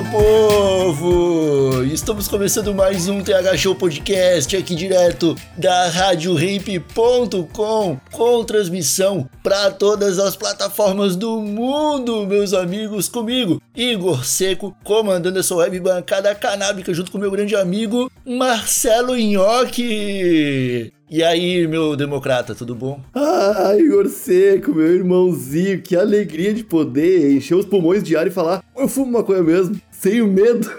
Meu povo! Estamos começando mais um TH Show Podcast aqui direto da RadioRamp.com com transmissão para todas as plataformas do mundo, meus amigos, comigo, Igor Seco, comandando essa web bancada canábica junto com meu grande amigo Marcelo Nhoque. E aí, meu democrata, tudo bom? Ah, Igor Seco, meu irmãozinho, que alegria de poder encher os pulmões de ar e falar: eu fumo maconha mesmo, sem o medo.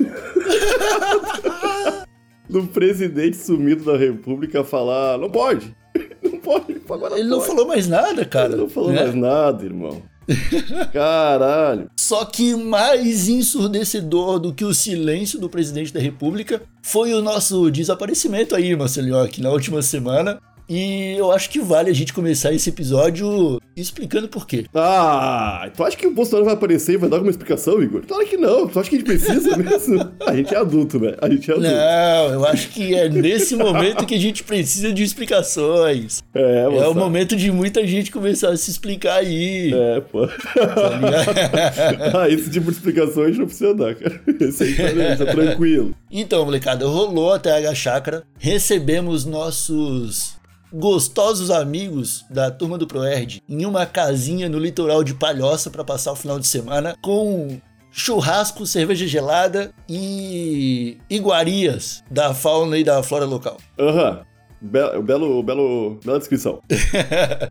Do presidente sumido da república falar: não pode, não pode, agora Ele não pode." falou mais nada, cara. Ele não falou né? mais nada, irmão. Caralho. Só que mais ensurdecedor do que o silêncio do presidente da República foi o nosso desaparecimento aí, Marcelinhoque, na última semana. E eu acho que vale a gente começar esse episódio explicando por quê. Ah, tu acha que o Bolsonaro vai aparecer e vai dar alguma explicação, Igor? Claro que não. Tu acha que a gente precisa mesmo? A gente é adulto, né? A gente é adulto. Não, eu acho que é nesse momento que a gente precisa de explicações. É, É o momento de muita gente começar a se explicar aí. É, pô. tá ah, esse tipo de explicação a gente não precisa dar, cara. Esse aí tá, tá tranquilo. Então, molecada, rolou a TH Chácara, recebemos nossos gostosos amigos da turma do Proerd em uma casinha no litoral de Palhoça para passar o final de semana com churrasco, cerveja gelada e iguarias da fauna e da flora local. Aham. Be- belo, belo, bela descrição.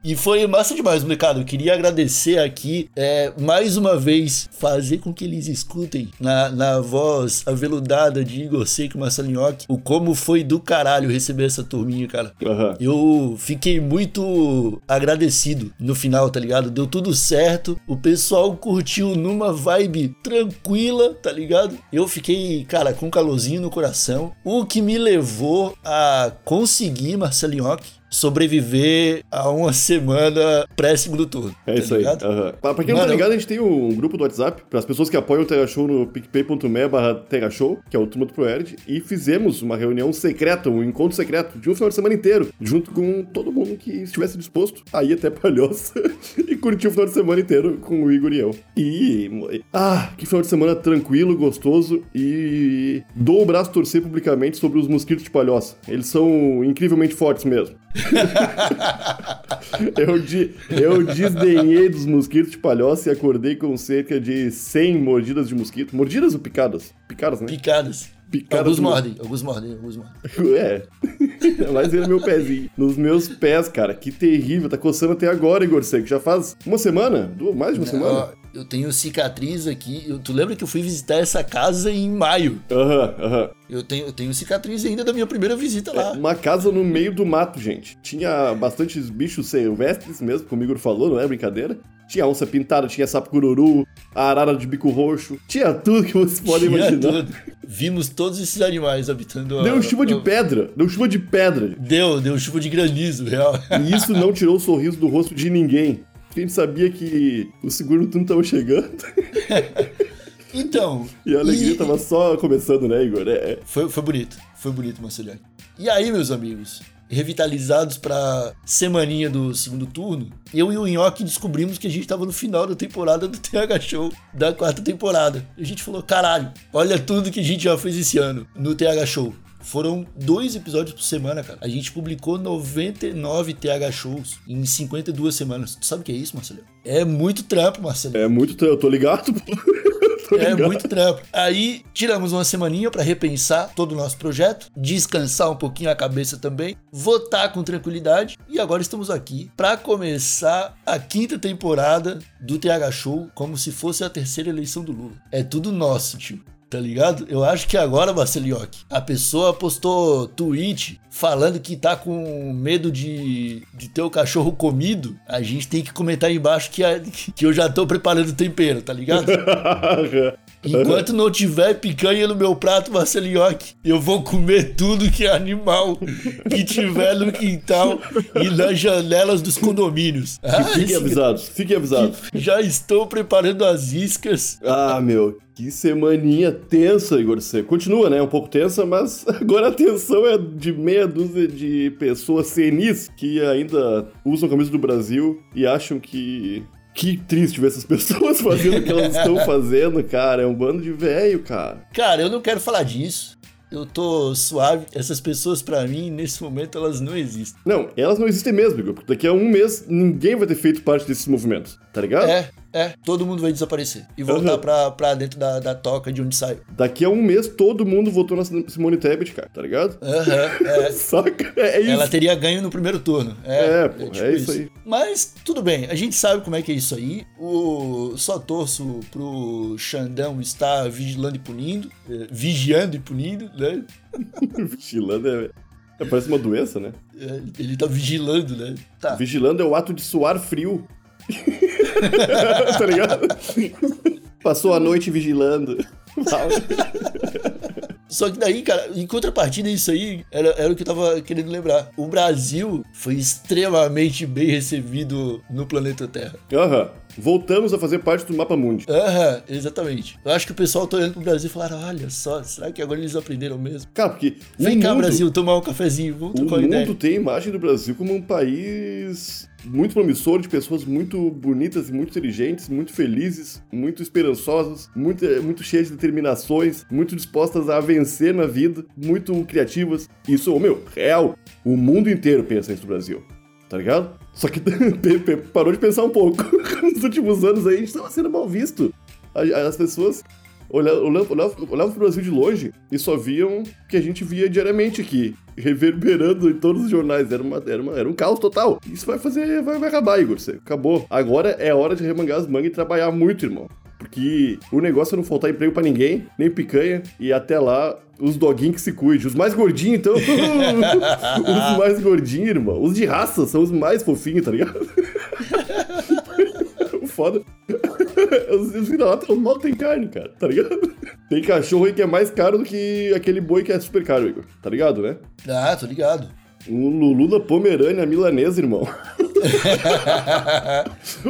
E foi massa demais, molecada. Eu queria agradecer aqui, é, mais uma vez, fazer com que eles escutem na, na voz aveludada de Igor Seco e Marcelinhoque o como foi do caralho receber essa turminha, cara. Aham. Eu fiquei muito agradecido no final, tá ligado? Deu tudo certo, o pessoal curtiu numa vibe tranquila, tá ligado? Eu fiquei, cara, com um calorzinho no coração, o que me levou a conseguir, Marcelinhoque, sobreviver a uma semana pré-segundo turno. É tá isso aí. ligado? aham. Pra, pra quem não tá Mano, ligado, a gente tem um grupo do WhatsApp para as pessoas que apoiam o Terra Show no picpay.me barra Terra Show, que é o turma do Proerd, e fizemos uma reunião secreta, um encontro secreto de um final de semana inteiro, junto com todo mundo que estivesse disposto a ir até Palhoça e curtir o final de semana inteiro com o Igor e eu. E. Ah, que final de semana tranquilo, gostoso e dou o braço a torcer publicamente sobre os mosquitos de Palhoça. Eles são incrivelmente fortes mesmo. Eu, de, eu desdenhei dos mosquitos de palhoça e acordei com cerca de 100 mordidas de mosquito. Mordidas ou picadas? Picadas, né? Picadas. Picadas alguns mordem, alguns mordem, alguns mordem. É. Mas no meu pezinho. Nos meus pés, cara. Que terrível. Tá coçando até agora, Igor Seco. Já faz uma semana? Mais de uma semana? Eu tenho cicatriz aqui. Eu- tu lembra que eu fui visitar essa casa em maio? Aham, aham. Eu tenho, eu tenho cicatriz ainda da minha primeira visita lá. Uma casa no meio do mato, gente. Tinha bastantes bichos silvestres mesmo, como o Igor falou, não é brincadeira. Tinha onça pintada, tinha sapo cururu, arara de bico roxo. Tinha tudo que vocês podem Tinha imaginar. tudo. Vimos todos esses animais habitando. a- Deu chuva de pedra. Deu chuva de pedra. gente. Deu, deu chuva de granizo, real. E isso não tirou o sorriso do rosto de ninguém. Porque a gente sabia que o seguro turno tava chegando Então. e a alegria e- tava só começando, né, Igor? É. Foi, foi bonito, foi bonito, Marceliano. E aí, meus amigos, revitalizados pra semaninha do segundo turno, eu e o Nhoque descobrimos que a gente tava no final da temporada do TH Show, da quarta temporada. A gente falou, caralho, olha tudo que a gente já fez esse ano no TH Show. Foram dois episódios por semana, cara. A gente publicou 99 TH Shows em 52 semanas. Tu sabe o que é isso, Marcelo? É muito trampo, Marcelo. É muito. tra- Eu tô ligado. É muito trampo. Aí tiramos uma semaninha pra repensar todo o nosso projeto, descansar um pouquinho a cabeça também, votar com tranquilidade e agora estamos aqui pra começar a quinta temporada do TH Show como se fosse a terceira eleição do Lula. É tudo nosso, tio. Tá ligado? Eu acho que agora, Marcelioque, a pessoa postou tweet falando que tá com medo de, de ter o cachorro comido. A gente tem que comentar aí embaixo que, a- que eu já tô preparando o tempero, tá ligado? Enquanto não tiver picanha no meu prato, Marcelinhoque, eu vou comer tudo que é animal que tiver no quintal e nas janelas dos condomínios. Ah, Fiquem esse- avisados, fiquem avisados. já estou preparando as iscas. Ah, meu, que semaninha tensa, Igor C. Continua, né? Um pouco tensa, mas agora a tensão é de meia dúzia de pessoas senis que ainda usam a camisa do Brasil e acham que. Que triste ver essas pessoas fazendo o que elas estão fazendo, cara. É um bando de velho, cara. Cara, eu não quero falar disso. Eu tô suave. Essas pessoas, pra mim, nesse momento, elas não existem. Não, elas não existem mesmo, Igor, porque daqui a um mês ninguém vai ter feito parte desses movimentos, tá ligado? É, é. Todo mundo vai desaparecer. E voltar Aham. pra, pra dentro da, da toca de onde saiu. Daqui a um mês todo mundo votou na Simone Tebet, cara, tá ligado? Aham, é. Saca? É isso. Ela teria ganho no primeiro turno. É, É, pô, é isso aí. Mas tudo bem, a gente sabe como é que é isso aí. O só torço pro Xandão estar vigilando e punindo, eh, vigiando e punindo, né? Vigilando é, é, Parece uma doença, né? Eh, Ele tá vigilando, né? Tá. Vigilando é o ato de suar frio. tá ligado? Passou a noite vigilando. Só que daí, cara, em contrapartida isso aí, era, era o que eu tava querendo lembrar. O Brasil foi extremamente bem recebido no planeta Terra. Aham. Voltamos a fazer parte do Mapa Mundi. Aham, exatamente. Eu acho que o pessoal tá olhando pro Brasil e falaram, olha só, será que agora eles aprenderam mesmo? Cara, porque Vem o cá, mundo, Brasil, tomar um cafezinho, vamos o trocar ideia. mundo tem a imagem do Brasil como um país muito promissor, de pessoas muito bonitas e muito inteligentes, muito felizes, muito esperançosas, muito, muito cheias de determinações, muito dispostas a vencer na vida, muito criativas. Isso, ô, meu, real. O mundo inteiro pensa isso do Brasil. Tá ligado? Só que parou de pensar um pouco. Nos últimos anos aí, a gente estava sendo mal visto. As pessoas olhavam, olhavam, pro Brasil de longe e só viam o que a gente via diariamente aqui, reverberando em todos os jornais. Era, uma, era, uma- era um caos total. Isso vai fazer, vai, vai acabar, Igor. Acabou. Agora é hora de remangar as mangas e trabalhar muito, irmão. Porque o negócio é não faltar emprego pra ninguém, nem picanha, e até lá, os doguinhos que se cuidem. Os mais gordinhos, então. os mais gordinhos, irmão. Os de raça são os mais fofinhos, tá ligado? Foda. Os os vira-lata mal tem carne, cara, tá ligado? Tem cachorro aí que é mais caro do que aquele boi que é super caro, Igor. Tá ligado, né? Ah, tô ligado. Um Lulu da Pomerânia milanesa, irmão.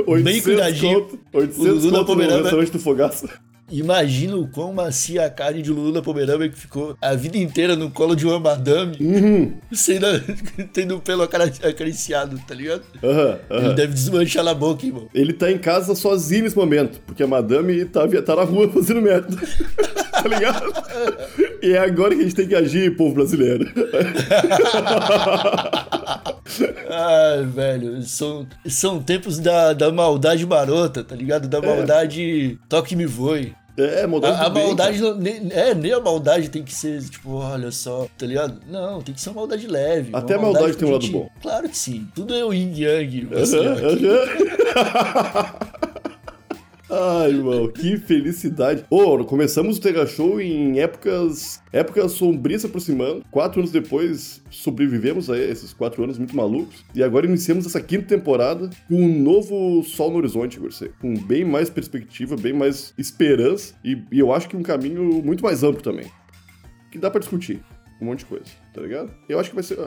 800 cuidadinho. conto. O 800 Lulu da conto no Pomerânia- restaurante do Fogaça. Imagina o quão macia a carne de Lulu da Pomerânia que ficou a vida inteira no colo de uma madame, Uhum. sendo, tendo o pelo acari- acariciado, tá ligado? Aham, Ele aham. deve desmanchar na boca, irmão. Ele tá em casa sozinho nesse momento, porque a madame tá, tá na rua fazendo merda. tá ligado? E é agora que a gente tem que agir, povo brasileiro. Ai, velho, são, são tempos da, da maldade marota, tá ligado? Da maldade toque me voe. É, maldade A, a bem, maldade, não, nem, é, nem a maldade tem que ser, tipo, olha só, tá ligado? Não, tem que ser uma maldade leve. Até a maldade tem um lado bom. Claro que sim, tudo é o yin yang. Assim, ó. aham. Ai, irmão, que felicidade. Ô, começamos o Tega Show em épocas, épocas sombrias se aproximando. Quatro anos depois, sobrevivemos a esses quatro anos muito malucos. E agora iniciamos essa quinta temporada com um novo sol no horizonte, você. Com bem mais perspectiva, bem mais esperança. E, e eu acho que um caminho muito mais amplo também. Que dá pra discutir um monte de coisa, tá ligado? Eu acho que vai ser...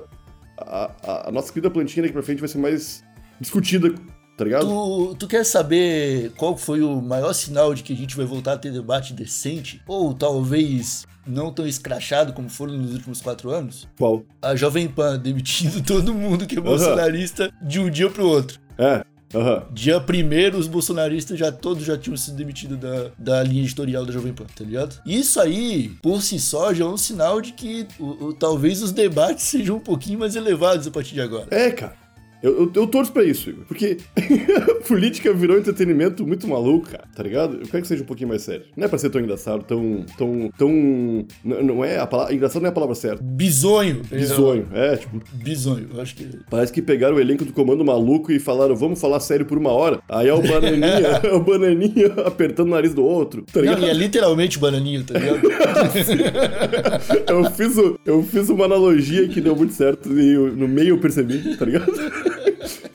A, a- a nossa querida plantinha daqui pra frente vai ser mais discutida, tá ligado? Tu, tu quer saber qual foi o maior sinal de que a gente vai voltar a ter debate decente? Ou talvez não tão escrachado como foram nos últimos quatro anos? Qual? A Jovem Pan demitindo todo mundo que é bolsonarista de um dia pro outro. É, aham. Dia primeiro, os bolsonaristas já todos já tinham sido demitidos da, da linha editorial da Jovem Pan, tá ligado? Isso aí, por si só, já é um sinal de que o- o- talvez os debates sejam um pouquinho mais elevados a partir de agora. É, cara. Eu, eu, eu torço pra isso, Igor. Porque política virou entretenimento muito maluco, cara, tá ligado? Eu quero que seja um pouquinho mais sério. Não é pra ser tão engraçado, tão. tão. tão. Não, não é a palavra. Engraçado não é a palavra certa. Bisonho. Bizonho. É, tipo, Bisonho, eu acho que. Parece que pegaram o elenco do Comando Maluco e falaram, vamos falar sério por uma hora. Aí é o Bananinha, é o Bananinha apertando o nariz do outro, tá Não, ligado? e é literalmente bananinho, tá ligado? Eu fiz, eu fiz uma analogia que deu muito certo e eu- no meio eu percebi, tá ligado?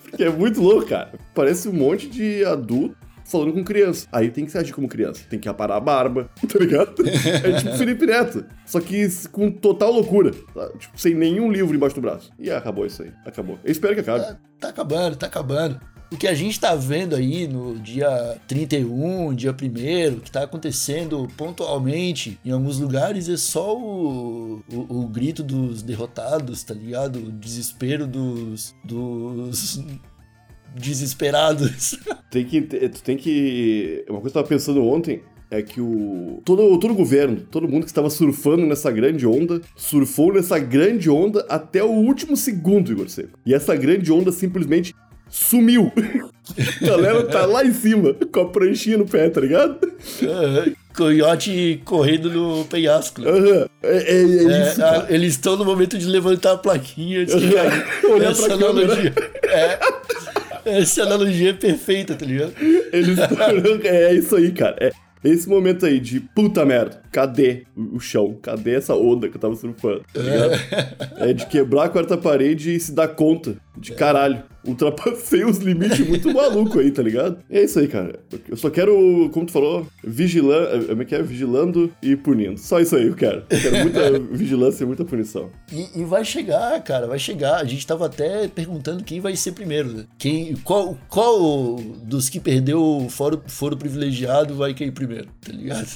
Porque é muito louco, cara. Parece um monte de adulto falando com criança. Aí tem que se agir como criança. Tem que aparar a barba, tá ligado? É tipo Felipe Neto. Só que com total loucura. tá? Tipo, sem nenhum livro embaixo do braço. E acabou isso aí. Acabou. Eu espero que acabe. Tá, tá acabando, tá acabando. O que a gente tá vendo aí no dia 31, dia 1 que tá acontecendo pontualmente em alguns lugares é só o, o, o grito dos derrotados, tá ligado? O desespero dos. dos. desesperados. Tem que. Tu tem que. Uma coisa que eu tava pensando ontem é que o. Todo, todo o governo, todo mundo que estava surfando nessa grande onda, surfou nessa grande onda até o último segundo, Igor Seco. E essa grande onda simplesmente sumiu. A galera tá lá em cima, com a pranchinha no pé, tá ligado? Coiote correndo no penhasco. né? Aham. É, é, é É, isso. a- eles estão no momento de levantar a plaquinha de. Olhar Essa pra analogia. É, essa analogia é perfeita, tá ligado? Eles É isso aí, cara. É esse momento aí de puta merda. Cadê o o chão? Cadê essa onda que eu tava surfando? Tá ligado? É de quebrar a quarta parede e se dar conta de caralho. Ultrapassei os limites muito maluco aí, tá ligado? É isso aí, cara. Eu só quero, como tu falou, vigilando. Como é que é? Vigilando e punindo. Só isso aí eu quero. Eu quero muita vigilância e muita punição. E, e vai chegar, cara, vai chegar. A gente tava até perguntando quem vai ser primeiro, né? Quem, qual, qual dos que perdeu o foro, foro privilegiado vai cair primeiro, tá ligado?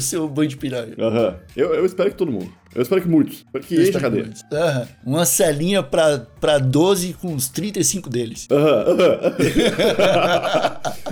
Ser o banho de piranha? Aham. Eu, eu espero que todo mundo. Eu espero que muitos. Espero que enche a cadeia. Aham. Uma celinha pra, pra 12 com uns 35 deles. Aham, aham.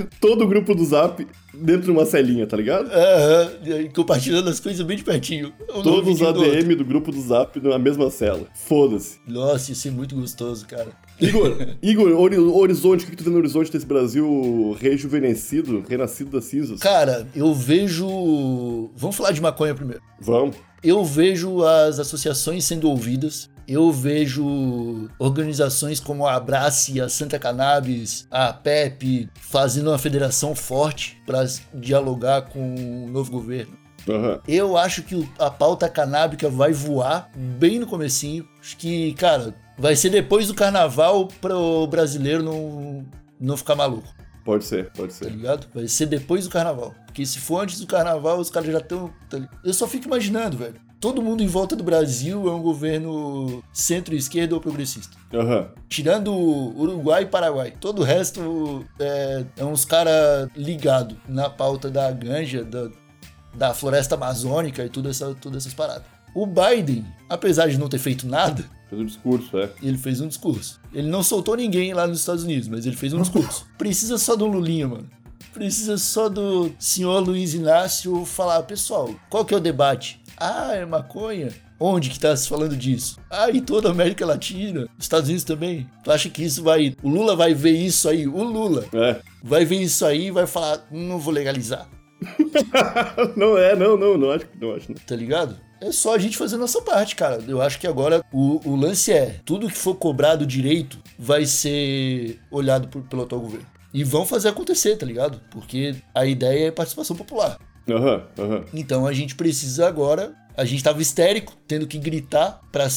Todo o grupo do Zap dentro de uma celinha, tá ligado? Aham. E Compartilhando as coisas bem de pertinho. Um Todos os vidinho do. ADM do grupo do Zap na mesma cela. Foda-se. Nossa, isso é muito gostoso, cara. Igor, Igor, ori- horizonte, o que tu vê no horizonte desse Brasil rejuvenescido, renascido das cinzas? Cara, eu vejo. Vamos falar de maconha primeiro. Vamos. Eu vejo as associações sendo ouvidas. Eu vejo organizações como a Abrace, a Santa Cannabis, a PEP fazendo uma federação forte para dialogar com o novo governo. Aham. Eu acho que a pauta canábica vai voar bem no comecinho. Acho que, cara, vai ser depois do carnaval para o brasileiro não, não ficar maluco, Pode ser, pode tá ser. ligado? Vai ser depois do carnaval. Porque se for antes do carnaval, os caras já estão. Eu só fico imaginando, velho. Todo mundo em volta do Brasil é um governo centro-esquerda ou progressista. Aham. Tirando Uruguai e Paraguai. Todo o resto é, é uns caras ligados na pauta da ganja, da, da floresta amazônica e tudo essa, todas essas paradas. O Biden, apesar de não ter feito nada, Fez o discurso, é. ele fez um discurso. Ele não soltou ninguém lá nos Estados Unidos, mas ele fez um discurso. Precisa só do Lulinha, mano. Precisa só do senhor Luiz Inácio falar, pessoal, qual que é o debate? Ah, é maconha? Onde que tá se falando disso? Ah, em toda a América Latina, Estados Unidos também. Tu acha que isso vai. O Lula vai ver isso aí? O Lula É. vai ver isso aí e vai falar: não vou legalizar, não é, não, não, não acho, não acho. Não. tá ligado? É só a gente fazer a nossa parte, cara. Eu acho que agora o, o lance é: tudo que for cobrado direito vai ser olhado por- pelo atual governo. E vão fazer acontecer, tá ligado? Porque a ideia é participação popular. Aham, aham. Então a gente precisa agora. A gente tava histérico, tendo que gritar para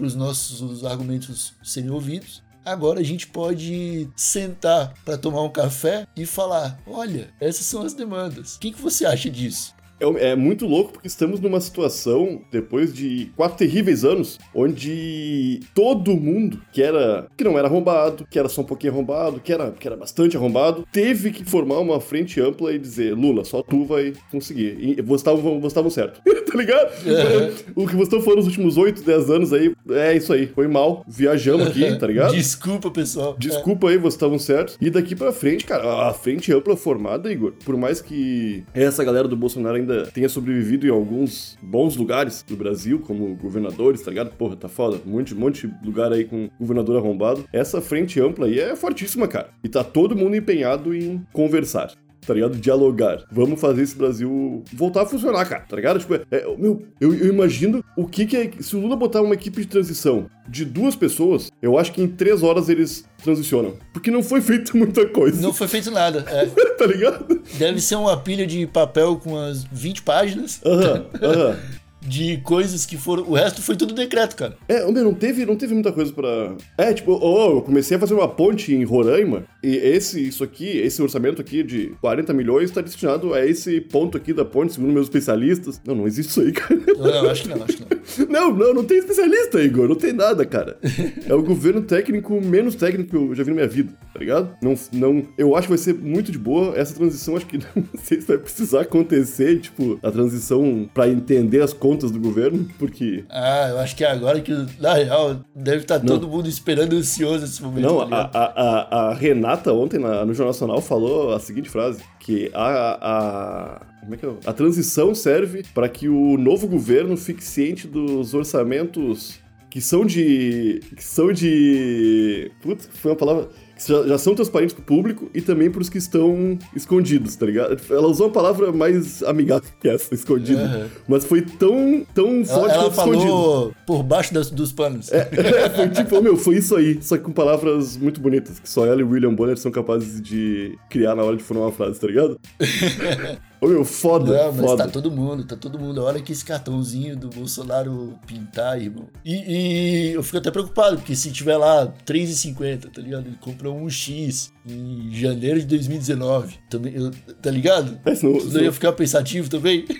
os nossos argumentos serem ouvidos. Agora a gente pode sentar para tomar um café e falar: olha, essas são as demandas. O que, que você acha disso? É, é muito louco porque estamos numa situação, depois de quatro terríveis anos, onde todo mundo que era que não era arrombado, que era só um pouquinho arrombado, que era, que era bastante arrombado, teve que formar uma frente ampla e dizer: Lula, só tu vai conseguir. E vocês estavam certo. tá ligado? O que vocês estão falando nos últimos 8, 10 anos aí, é isso aí. Foi mal. Viajamos aqui, tá ligado? Desculpa, pessoal. Desculpa aí, vocês estavam certos. E daqui pra frente, cara, a frente ampla formada, Igor, por mais que essa galera do Bolsonaro ainda tenha sobrevivido em alguns bons lugares do Brasil, como governadores, tá ligado? Porra, tá foda. Um monte, um monte de lugar aí com governador arrombado. Essa frente ampla aí é fortíssima, cara. E tá todo mundo empenhado em conversar tá ligado? Dialogar. Vamos fazer esse Brasil voltar a funcionar, cara, tá ligado? Tipo, é, é- meu, eu, eu imagino o que que é. Se o Lula botar uma equipe de transição de duas pessoas, eu acho que em três horas eles transicionam. Porque não foi feita muita coisa, Não foi feito nada. é. tá ligado? Deve ser uma pilha de papel com umas 20 páginas Aham, aham. De coisas que foram. O resto foi tudo decreto, cara. É, meu, não teve, não teve muita coisa pra. É, tipo, oh, eu comecei a fazer uma ponte em Roraima, e esse, isso aqui, esse orçamento aqui de 40 milhões tá destinado a esse ponto aqui da ponte, segundo meus especialistas. Não, não existe isso aí, cara. Não, acho que não, acho que não. Não, não, não tem especialista, Igor, não tem nada, cara. É o governo técnico menos técnico que eu já vi na minha vida, tá ligado? Não, não, eu acho que vai ser muito de boa essa transição, acho que não sei se vai precisar acontecer, tipo, a transição pra entender as contas do governo, porque Ah, eu acho que é agora que, na real, deve estar todo mundo esperando ansioso esse momento. Não, tá a, a, a Renata ontem na- no Jornal Nacional falou a seguinte frase: que a. a como é que é? A transição serve para que o novo governo fique ciente dos orçamentos que são de. que são de. Putz, foi uma palavra. que já, já são transparentes pro público e também pros que estão escondidos, tá ligado? Ela usou uma palavra mais amigável que essa, escondido. Aham. Mas foi tão, tão Ela, forte ela quanto escondido. falou por baixo das- dos panos. É, foi tipo, meu, foi isso aí, só que com palavras muito bonitas, que só ela e William Bonner são capazes de criar na hora de formar uma frase, tá ligado? Ô meu, foda, Não, mas foda. tá todo mundo, tá todo mundo. Olha que esse cartãozinho do Bolsonaro pintar, irmão. E, e eu fico até preocupado, porque se tiver lá 3,50, tá ligado? Ele comprou um X em janeiro de 2019. Também, eu- tá ligado? Senão- Você não ia ficar pensativo também?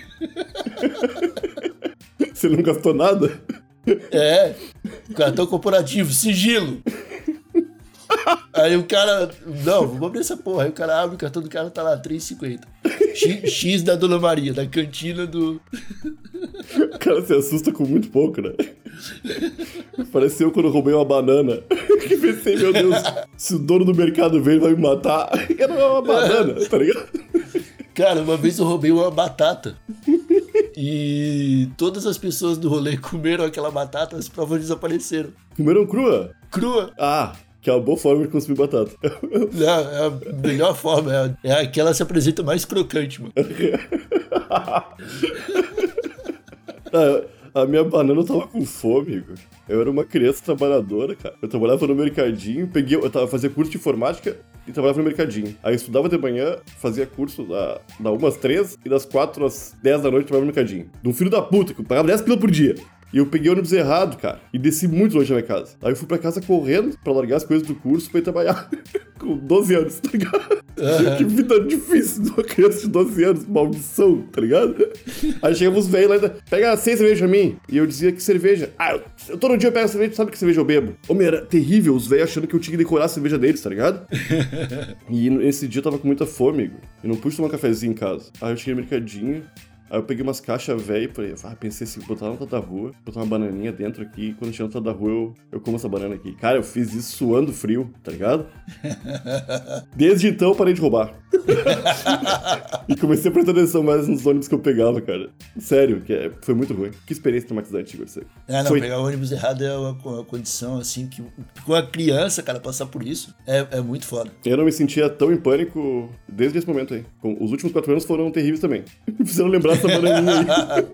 Você não gastou nada? É, cartão corporativo, sigilo. Aí o cara, não, vamos abrir essa porra. Aí o cara abre o cartão do cara, tá lá, 3,50. X, X da Dona Maria, da cantina do. O cara se assusta com muito pouco, né? Pareceu quando eu roubei uma banana. Que pensei, meu Deus, se o dono do mercado ele vai me matar. Era uma banana, tá ligado? Cara, uma vez eu roubei uma batata. E todas as pessoas do rolê comeram aquela batata, as provas desapareceram. Comeram crua? Crua. Ah, que é uma boa forma de consumir batata. Não, é a melhor forma. É, é aquela que se apresenta mais crocante, mano. Ah, a minha banana tava com fome, Igor. Eu era uma criança trabalhadora, cara. Eu trabalhava no mercadinho, peguei, eu tava fazia curso de informática e trabalhava no mercadinho. Aí estudava de manhã, fazia curso da, da 1 às 3 e das 4 às 10 da noite trabalhava no mercadinho. De um filho da puta, que eu pagava 10 pila por dia. E eu peguei o ônibus errado, cara, e desci muito longe da minha casa. Aí eu fui pra casa correndo pra largar as coisas do curso pra ir trabalhar. com 12 anos, tá ligado? Que vida difícil de uma criança de 12 anos, maldição, tá ligado? Aí chegava os velhos lá e ainda, pega seis cervejas pra mim. E eu dizia que cerveja. Ah, eu, eu todo dia eu pego cerveja, sabe que cerveja eu bebo? Homem, era terrível, os velhos achando que eu tinha que decorar a cerveja deles, tá ligado? e nesse dia eu tava com muita fome. Eu não pude tomar um cafezinho em casa. Aí eu cheguei no mercadinho, Aí eu peguei umas caixas velhas e falei, ah, pensei assim, botar na outra da rua, botar uma bananinha dentro aqui, e quando chegar na outra da rua eu, eu como essa banana aqui. Cara, eu fiz isso suando frio, tá ligado? Desde então eu parei de roubar. e comecei a prestar atenção mais nos ônibus que eu pegava, cara. Sério, que é- foi muito ruim. Que experiência traumatizante. Você. É, não, Foi- pegar o ônibus errado é uma, uma condição, assim, que com a criança, cara, passar por isso é, é muito foda. Eu não me sentia tão em pânico desde esse momento aí. Os últimos quatro anos foram terríveis também. Me fizeram lembrar essa bananinha aí.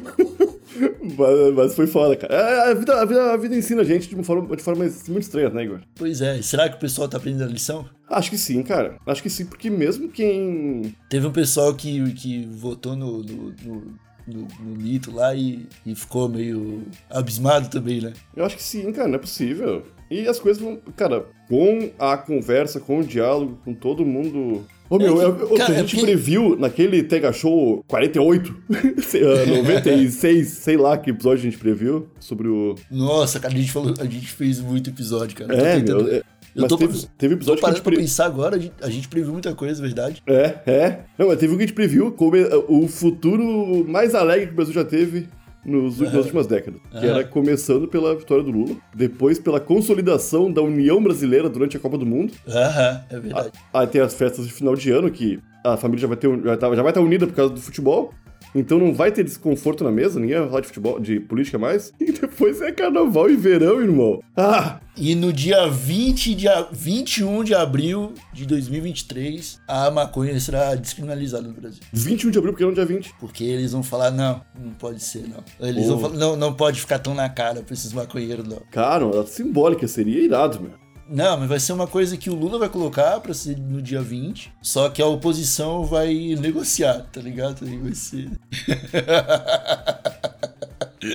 mas, mas foi foda, cara. É, A vida, a, vida, a vida ensina a gente de uma forma, de forma muito estranha, né, Igor? Pois é, será que o pessoal tá aprendendo a lição? Acho que sim, cara. Acho que sim, porque mesmo quem. Teve um pessoal que, que votou no, no, no, no- no mito lá e, e ficou meio abismado também, né? Eu acho que sim, cara, não é possível. E as coisas vão. Cara, com a conversa, com o diálogo, com todo mundo. Ô, meu, É é, que, que cara, a é gente porque- previu naquele Tega Show 48, sei, ah, 96, sei lá que episódio a gente previu sobre o. Nossa, cara, a gente falou, a gente fez muito episódio, cara. Eu tô É, tentando- meu. é- Eu Mas tô, teve, teve tô episódio que a parando gente pra pre... pensar agora, a gente, a gente previu muita coisa, verdade. É, é. Não, mas teve um que a gente previu como é, o futuro mais alegre que o Brasil já teve nos, nas últimas décadas. Que era começando pela vitória do Lula, depois pela consolidação da União Brasileira durante a Copa do Mundo. Aham, é verdade. Aí tem as festas de final de ano, que a família já vai, ter, já, tá- já vai estar unida por causa do futebol. Então não vai ter desconforto na mesa, ninguém vai falar de futebol, de política mais. E depois é carnaval e verão, irmão. Ah! E no dia 20 de, a- 21 de abril de 2023, a maconha será descriminalizada no Brasil. 21 de abril, porque não é dia 20. Porque eles vão falar, não, não pode ser, não. Eles Pô. vão falar, não, não pode ficar tão na cara pra esses maconheiros, não. Cara, simbólica, seria irado, meu. Não, mas vai ser uma coisa que o Lula vai colocar pra ser no dia 20, só que a oposição vai negociar, tá ligado? Vai ser...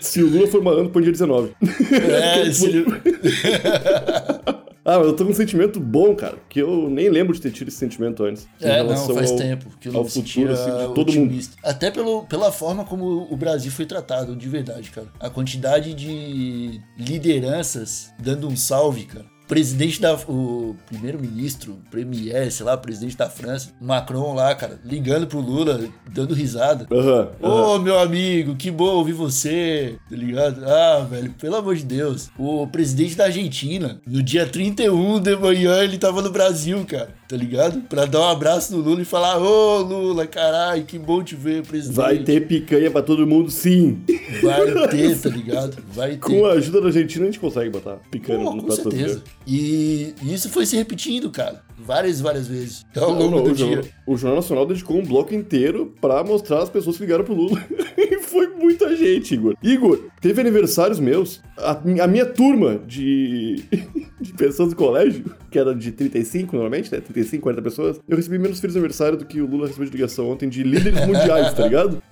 Se o Lula for malandro, põe dia 19. É, se... Ah, mas eu tô com um sentimento bom, cara, que eu nem lembro de ter tido esse sentimento antes. É, não, faz ao- tempo que eu ao futuro, assim, de todo mundo. otimista. Até pelo, pela forma como o Brasil foi tratado, de verdade, cara. A quantidade de lideranças dando um salve, cara. Presidente da. O primeiro-ministro, premier, sei lá, presidente da França, Macron lá, cara, ligando pro Lula, dando risada. Aham, Ô, aham. meu amigo, que bom ouvir você, tá ligado? Ah, velho, pelo amor de Deus. O presidente da Argentina, no dia 31 de manhã, ele tava no Brasil, cara, tá ligado? Pra dar um abraço no Lula e falar: Ô, Lula, caralho, que bom te ver, presidente. Vai ter picanha pra todo mundo, sim. Vai ter, tá ligado? Vai ter. Com a ajuda da Argentina, a gente consegue botar picanha Pô, no com prato certeza. E isso foi se repetindo, cara. Várias, várias vezes. Ao Não, não, do o, dia. jornal, o Jornal Nacional dedicou um bloco inteiro pra mostrar as pessoas que ligaram pro Lula. foi muita gente, Igor. Igor, teve aniversários meus. A, a minha turma de, de pessoas do colégio, que era de 35 normalmente, né? 35, 40 pessoas. Eu recebi menos felizes aniversário do que o Lula recebeu de ligação ontem de líderes mundiais, tá ligado?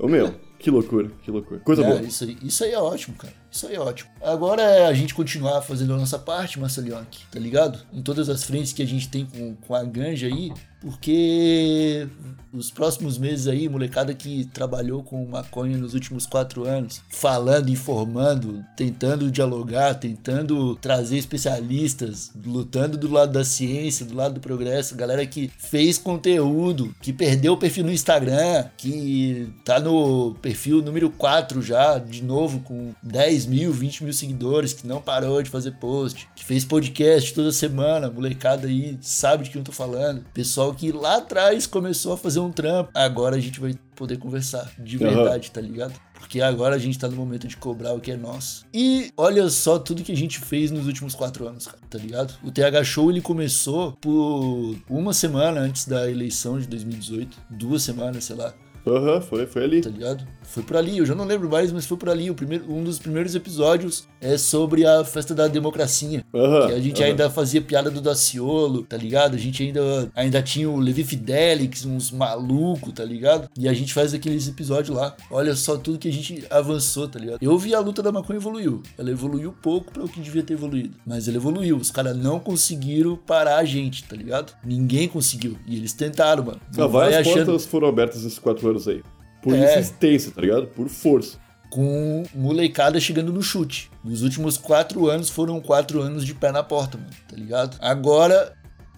Ô meu, que loucura, que loucura. Coisa É, boa. isso, aí, isso aí é ótimo, cara. Isso aí é ótimo. Agora é a gente continuar fazendo a nossa parte, Marcelionque, tá ligado? Em todas as frentes que a gente tem com, com a ganja aí, porque os próximos meses aí, molecada que trabalhou com maconha nos últimos quatro anos, falando, informando, tentando dialogar, tentando trazer especialistas, lutando do lado da ciência, do lado do progresso, galera que fez conteúdo, que perdeu o perfil no Instagram, que tá no perfil número 4 já, de novo, com 10 mil, 20 mil seguidores, que não parou de fazer post, que fez podcast toda semana, molecada aí sabe de quem eu tô falando, pessoal que lá atrás começou a fazer um trampo, agora a gente vai poder conversar de verdade, tá ligado? Porque agora a gente tá no momento de cobrar o que é nosso. E olha só tudo que a gente fez nos últimos quatro anos, cara, tá ligado? O TH Show ele começou por uma semana antes da eleição de 2018, duas semanas, sei lá, Aham, foi, foi ali. tá ligado? Foi por ali, eu já não lembro mais, mas foi por ali. O primeiro, um dos primeiros episódios é sobre a festa da democracia. Aham. Que a gente aham. ainda fazia piada do Daciolo, tá ligado? A gente ainda, ainda tinha o Levi Fidelix, uns malucos, tá ligado? E a gente faz aqueles episódios lá. Olha só tudo que a gente avançou, tá ligado? Eu vi a luta da maconha evoluiu. Ela evoluiu pouco para o que devia ter evoluído. Mas ela evoluiu. Os caras não conseguiram parar a gente, tá ligado? Ninguém conseguiu. E eles tentaram, mano. Ah, Não vai várias achando portas foram abertas nesses quatro anos aí. Por É. insistência, tá ligado? Por força. com molecada chegando no chute. Os últimos quatro anos foram quatro anos de pé na porta, mano, tá ligado? Agora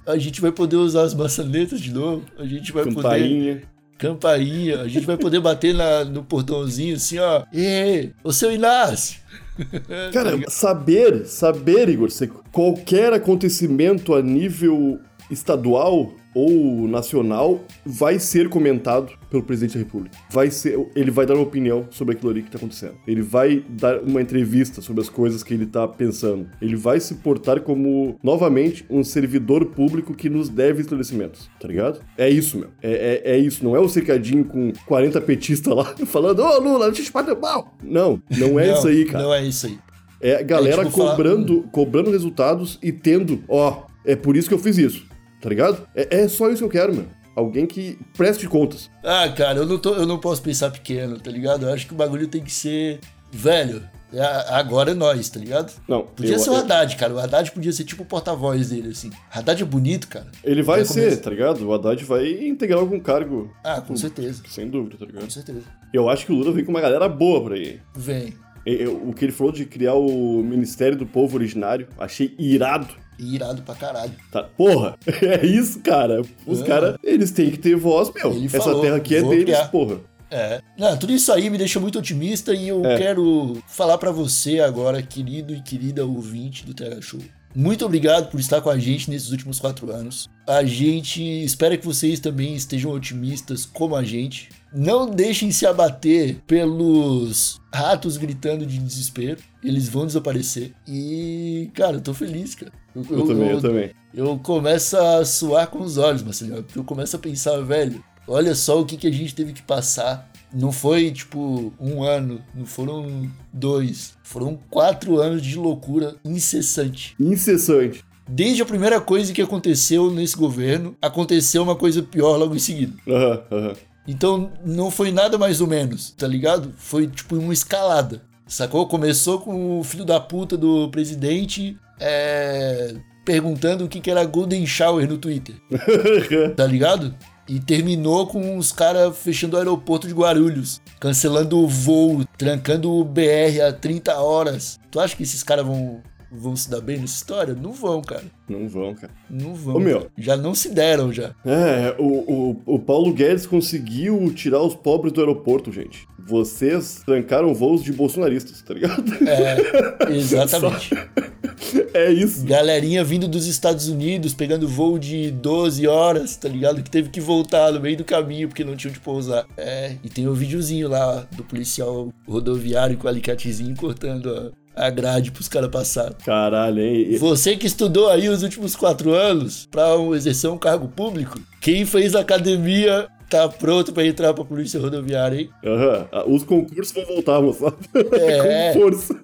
a gente vai poder usar as maçanetas de novo, a gente vai poder. Campainha. Campainha, a gente vai poder bater na- no portãozinho assim, ó. Ei, ô seu Inácio! Cara, saber, saber, Igor Seco, qualquer acontecimento a nível estadual ou nacional vai ser comentado pelo presidente da República. Vai ser, ele vai dar uma opinião sobre aquilo ali que tá acontecendo. Ele vai dar uma entrevista sobre as coisas que ele tá pensando. Ele vai se portar como, novamente, um servidor público que nos deve esclarecimentos, tá ligado? É isso, meu. É, é, é isso. Não é o cercadinho com 40 petistas lá falando, ô Lula, deixa eu te bater mal. Não, não é Não, isso aí, cara. Não é isso aí. É a galera É, tipo, falar- cobrando, cobrando resultados e tendo, ó, é por isso que eu fiz isso, tá ligado? É, é só isso que eu quero, meu. Alguém que preste contas. Ah, cara, eu não, tô, eu não posso pensar pequeno, tá ligado? Eu acho que o bagulho tem que ser. Velho, é- agora é nós, tá ligado? Não, Podia eu- ser o Haddad, cara. O Haddad podia ser tipo o porta-voz dele, assim. Haddad é bonito, cara. Ele vai Já ser, tá ligado? O Haddad vai integrar algum cargo. Ah, com certeza. Sem dúvida, tá Com ligado? certeza. Eu acho que o Lula vem com uma galera boa por aí. Vem. Eu- O que ele falou de criar o Ministério do Povo Originário, achei irado. Irado pra caralho. Tá, porra, é isso, cara. Os É. caras, eles têm que ter voz, meu. Ele Essa falou, terra aqui é deles, criar. porra. É. Não, tudo isso aí me deixa muito otimista e eu É. quero falar pra você agora, querido e querida ouvinte do TH Show. Muito obrigado por estar com a gente nesses últimos quatro anos. A gente espera que vocês também estejam otimistas como a gente. Não deixem se abater pelos ratos gritando de desespero. Eles vão desaparecer. E, cara, eu tô feliz, cara. Eu, também, eu também. eu começo a suar com os olhos, Marcelinho, porque eu começo a pensar, velho, olha só o que, que a gente teve que passar. Não foi, tipo, um ano, não foram dois, foram quatro anos de loucura incessante. Incessante. Desde a primeira coisa que aconteceu nesse governo, aconteceu uma coisa pior logo em seguida. Aham, aham. Então não foi nada mais ou menos, tá ligado? Foi tipo uma escalada, sacou? Começou com o filho da puta do presidente é, perguntando o que, que era Golden Shower no Twitter, tá ligado? E terminou com os caras fechando o aeroporto de Guarulhos, cancelando o voo, trancando o BR a 30 horas. Tu acha que esses caras vão, vão se dar bem nessa história? Não vão, cara. Não vão, cara. Não vão. Ô, meu. Já não se deram, já. É, o, o, o Paulo Guedes conseguiu tirar os pobres do aeroporto, gente. Vocês trancaram voos de bolsonaristas, tá ligado? É, exatamente. É isso. Galerinha vindo dos Estados Unidos, pegando voo de 12 horas, tá ligado? Que teve que voltar no meio do caminho porque não tinha onde pousar. É, e tem o videozinho lá do policial rodoviário com o alicatezinho cortando a, a grade pros caras passarem. Caralho, hein? Você que estudou aí os últimos quatro anos pra um- exercer um cargo público, quem fez academia tá pronto pra entrar pra polícia rodoviária, hein? Aham. Ah, Os concursos vão voltar, moçada. É. Com força.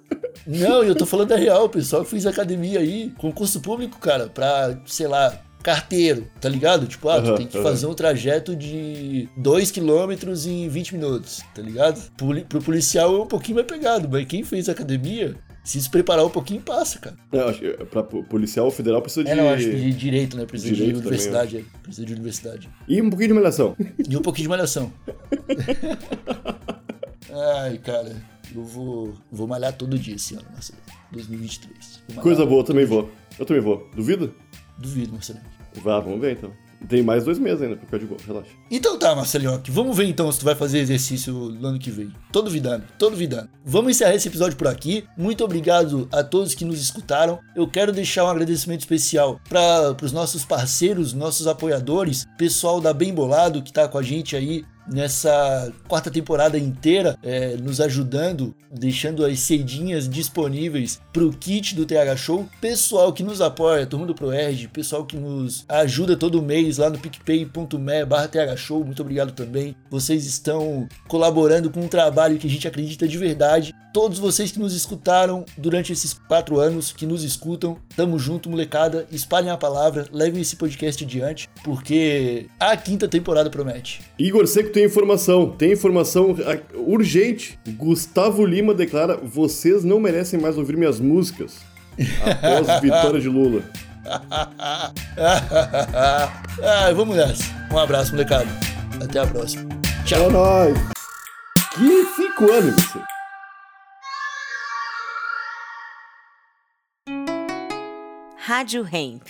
Não, eu tô falando da real, pessoal que fez academia aí, concurso público, cara, pra, sei lá, carteiro, tá ligado? Tipo, ah, tu tem que fazer um trajeto de 2 km em 20 minutos, tá ligado? Pro policial é um pouquinho mais pegado, mas quem fez academia, se se preparar um pouquinho, passa, cara. Não, acho que pra po- policial federal precisa de. É, não, acho que de direito, né? Precisa Direito de também, universidade, é. Precisa de universidade. E um pouquinho de malhação. E um pouquinho de malhação. Ai, cara, eu vou, vou malhar todo dia esse ano, Marcelo. 2023. Vou malhar Coisa boa, também vou. Eu também vou. Duvida? Duvido, Marcelo. Vá, vamos ver então. Tem mais dois meses ainda pra ficar de boa, relaxa. Então tá, Marcelinho, vamos ver então se tu vai fazer exercício no ano que vem. Tô duvidando, tô duvidando. Vamos encerrar esse episódio por aqui. Muito obrigado a todos que nos escutaram. Eu quero deixar um agradecimento especial para os nossos parceiros, nossos apoiadores, pessoal da Bem Bolado que tá com a gente aí nessa quarta temporada inteira, é, nos ajudando, deixando as cedinhas disponíveis pro kit do TH Show. Pessoal que nos apoia, turma do ProErd, pessoal que nos ajuda todo mês lá no picpay.me barra TH Show, muito obrigado também. Vocês estão colaborando com um trabalho que a gente acredita de verdade. Todos vocês que nos escutaram durante esses quatro anos, que nos escutam, tamo junto, molecada. Espalhem a palavra, levem esse podcast adiante, porque a quinta temporada promete. Igor Seco tem informação, tem informação ah, urgente. Gustavo Lima declara: vocês não merecem mais ouvir minhas músicas. Após vitória de Lula. ah, vamos nessa. Um abraço, molecada. Até a próxima. É nóis! Que cinco anos, você. Rádio Hemp.